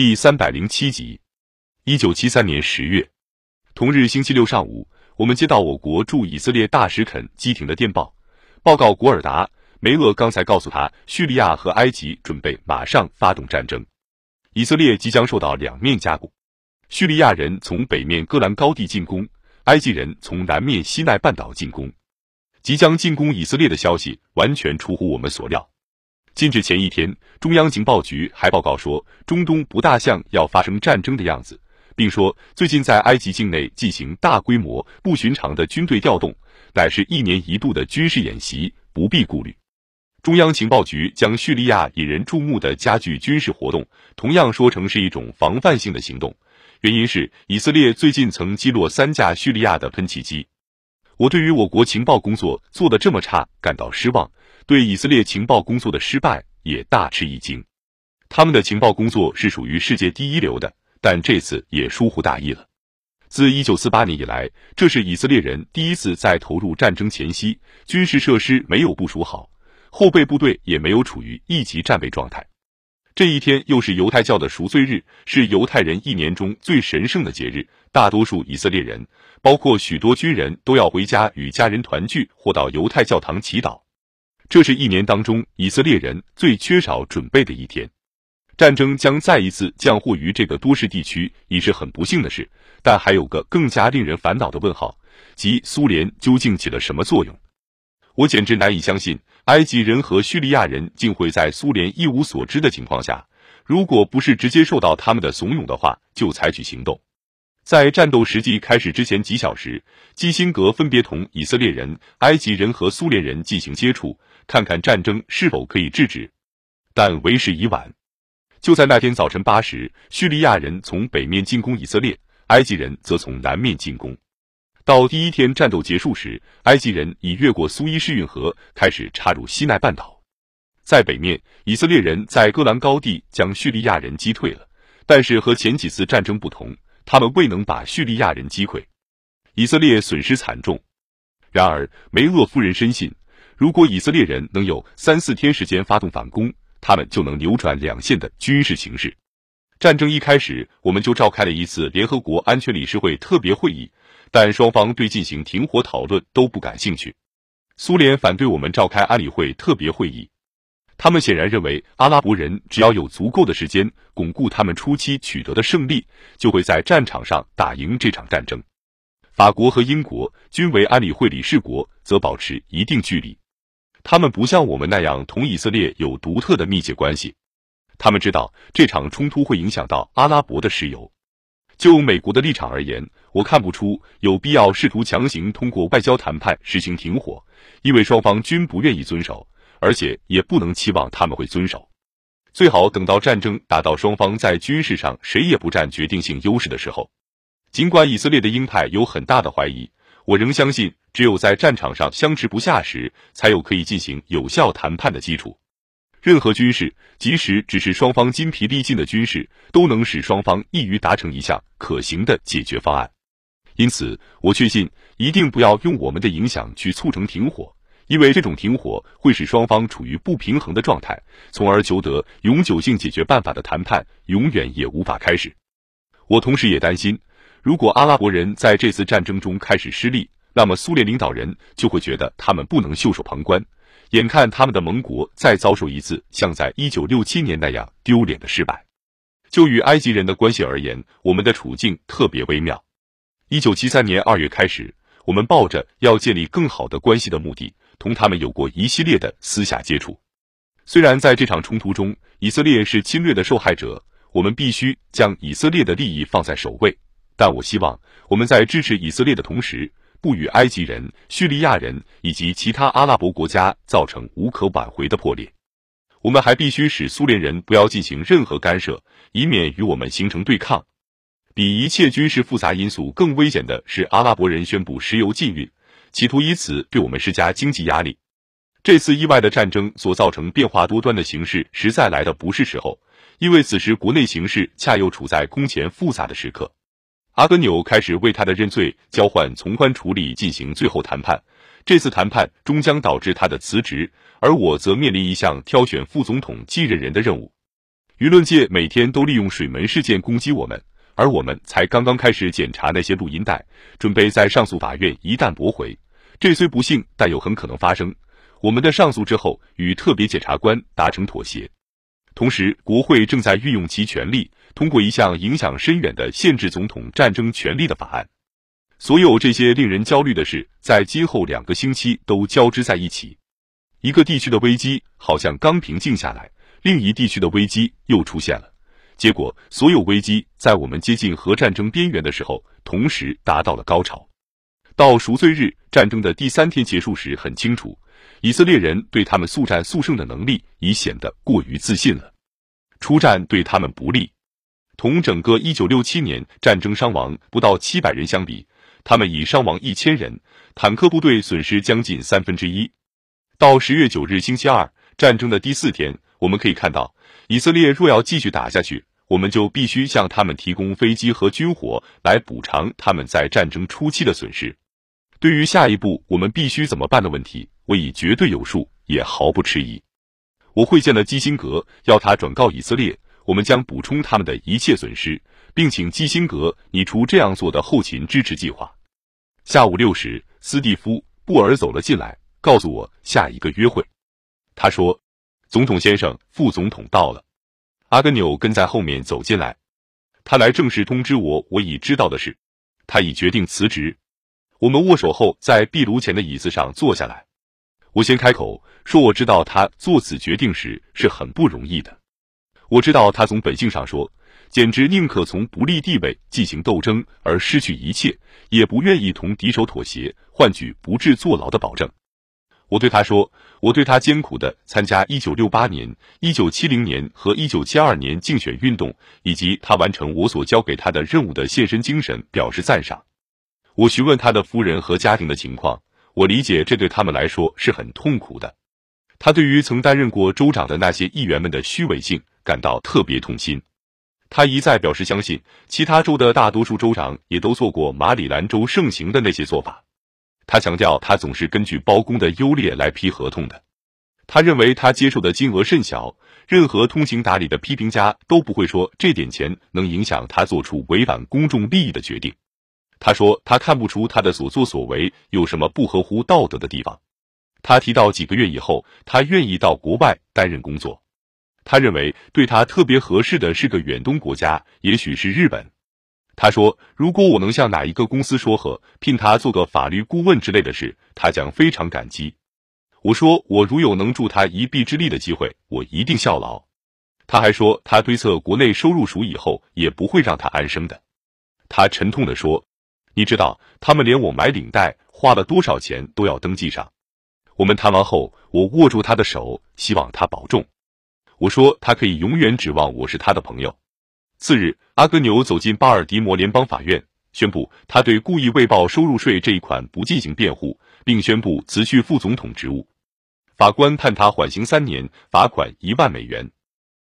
第三百零七集。一九七三年十月，同日星期六上午，我们接到我国驻以色列大使肯基廷的电报，报告古尔达梅厄刚才告诉他，叙利亚和埃及准备马上发动战争，以色列即将受到两面夹攻。叙利亚人从北面戈兰高地进攻，埃及人从南面西奈半岛进攻。即将进攻以色列的消息完全出乎我们所料。近至前一天，中央情报局还报告说，中东不大像要发生战争的样子，并说最近在埃及境内进行大规模、不寻常的军队调动，乃是一年一度的军事演习，不必顾虑。中央情报局将叙利亚引人注目的加剧军事活动，同样说成是一种防范性的行动。原因是以色列最近曾击落三架叙利亚的喷气机。我对于我国情报工作做得这么差感到失望，对以色列情报工作的失败也大吃一惊。他们的情报工作是属于世界第一流的，但这次也疏忽大意了。自一九四八年以来，这是以色列人第一次在投入战争前夕，军事设施没有部署好，后备部队也没有处于一级战备状态。这一天又是犹太教的赎罪日，是犹太人一年中最神圣的节日。大多数以色列人，包括许多军人都要回家与家人团聚，或到犹太教堂祈祷。这是一年当中以色列人最缺少准备的一天。战争将再一次降祸于这个多事地区，已是很不幸的事。但还有个更加令人烦恼的问号，即苏联究竟起了什么作用？我简直难以相信。埃及人和叙利亚人竟会在苏联一无所知的情况下，如果不是直接受到他们的怂恿的话，就采取行动。在战斗实际开始之前几小时，基辛格分别同以色列人、埃及人和苏联人进行接触，看看战争是否可以制止。但为时已晚。就在那天早晨八时，叙利亚人从北面进攻以色列，埃及人则从南面进攻。到第一天战斗结束时，埃及人已越过苏伊士运河，开始插入西奈半岛。在北面，以色列人在戈兰高地将叙利亚人击退了，但是和前几次战争不同，他们未能把叙利亚人击溃，以色列损失惨重。然而，梅厄夫人深信，如果以色列人能有三四天时间发动反攻，他们就能扭转两线的军事形势。战争一开始，我们就召开了一次联合国安全理事会特别会议。但双方对进行停火讨论都不感兴趣。苏联反对我们召开安理会特别会议，他们显然认为阿拉伯人只要有足够的时间巩固他们初期取得的胜利，就会在战场上打赢这场战争。法国和英国均为安理会理事国，则保持一定距离。他们不像我们那样同以色列有独特的密切关系。他们知道这场冲突会影响到阿拉伯的石油。就美国的立场而言，我看不出有必要试图强行通过外交谈判实行停火，因为双方均不愿意遵守，而且也不能期望他们会遵守。最好等到战争打到双方在军事上谁也不占决定性优势的时候。尽管以色列的鹰派有很大的怀疑，我仍相信，只有在战场上相持不下时，才有可以进行有效谈判的基础。任何军事，即使只是双方筋疲力尽的军事，都能使双方易于达成一项可行的解决方案。因此，我确信一定不要用我们的影响去促成停火，因为这种停火会使双方处于不平衡的状态，从而求得永久性解决办法的谈判永远也无法开始。我同时也担心，如果阿拉伯人在这次战争中开始失利，那么苏联领导人就会觉得他们不能袖手旁观。眼看他们的盟国再遭受一次像在一九六七年那样丢脸的失败，就与埃及人的关系而言，我们的处境特别微妙。一九七三年二月开始，我们抱着要建立更好的关系的目的，同他们有过一系列的私下接触。虽然在这场冲突中，以色列是侵略的受害者，我们必须将以色列的利益放在首位，但我希望我们在支持以色列的同时。不与埃及人、叙利亚人以及其他阿拉伯国家造成无可挽回的破裂。我们还必须使苏联人不要进行任何干涉，以免与我们形成对抗。比一切军事复杂因素更危险的是，阿拉伯人宣布石油禁运，企图以此对我们施加经济压力。这次意外的战争所造成变化多端的形势，实在来的不是时候，因为此时国内形势恰又处在空前复杂的时刻。阿格纽开始为他的认罪交换从宽处理进行最后谈判，这次谈判终将导致他的辞职，而我则面临一项挑选副总统继任人的任务。舆论界每天都利用水门事件攻击我们，而我们才刚刚开始检查那些录音带，准备在上诉法院一旦驳回，这虽不幸，但又很可能发生。我们的上诉之后与特别检察官达成妥协，同时国会正在运用其权力，通过一项影响深远的限制总统战争权利的法案。所有这些令人焦虑的事，在今后两个星期都交织在一起。一个地区的危机好像刚平静下来，另一地区的危机又出现了。结果，所有危机在我们接近核战争边缘的时候，同时达到了高潮。到赎罪日战争的第三天结束时，很清楚，以色列人对他们速战速胜的能力已显得过于自信了。出战对他们不利。同整个1967年战争伤亡不到700人相比，他们已伤亡一千人，坦克部队损失将近三分之一。到十月九日星期二，战争的第四天，我们可以看到，以色列若要继续打下去，我们就必须向他们提供飞机和军火来补偿他们在战争初期的损失。对于下一步我们必须怎么办的问题，我已绝对有数，也毫不迟疑。我会见了基辛格，要他转告以色列，我们将补充他们的一切损失。并请基辛格拟出这样做的后勤支持计划。下午六时，斯蒂夫·布尔走了进来，告诉我下一个约会。他说：“总统先生，副总统到了。”阿根纽跟在后面走进来，他来正式通知我我已知道的事，他已决定辞职。我们握手后，在壁炉前的椅子上坐下来。我先开口说：“我知道他做此决定时是很不容易的。我知道他从本性上说。”简直宁可从不利地位进行斗争而失去一切，也不愿意同敌手妥协，换取不致坐牢的保证。我对他说：“我对他艰苦的参加1968年、1970年和1972年竞选运动，以及他完成我所交给他的任务的献身精神表示赞赏。”我询问他的夫人和家庭的情况，我理解这对他们来说是很痛苦的。他对于曾担任过州长的那些议员们的虚伪性感到特别痛心。他一再表示相信，其他州的大多数州长也都做过马里兰州盛行的那些做法。他强调，他总是根据包公的优劣来批合同的。他认为他接受的金额甚小，任何通情达理的批评家都不会说这点钱能影响他做出违反公众利益的决定。他说，他看不出他的所作所为有什么不合乎道德的地方。他提到几个月以后，他愿意到国外担任工作。他认为对他特别合适的是个远东国家，也许是日本。他说：“如果我能向哪一个公司说和，聘他做个法律顾问之类的事，他将非常感激。”我说：“我如有能助他一臂之力的机会，我一定效劳。”他还说：“他推测国内收入署以后也不会让他安生的。”他沉痛地说：“你知道，他们连我买领带花了多少钱都要登记上。”我们谈完后，我握住他的手，希望他保重。我说他可以永远指望我是他的朋友。次日，阿格纽走进巴尔的摩联邦法院，宣布他对故意未报收入税这一款不进行辩护，并宣布辞去副总统职务。法官判他缓刑三年，罚款一万美元。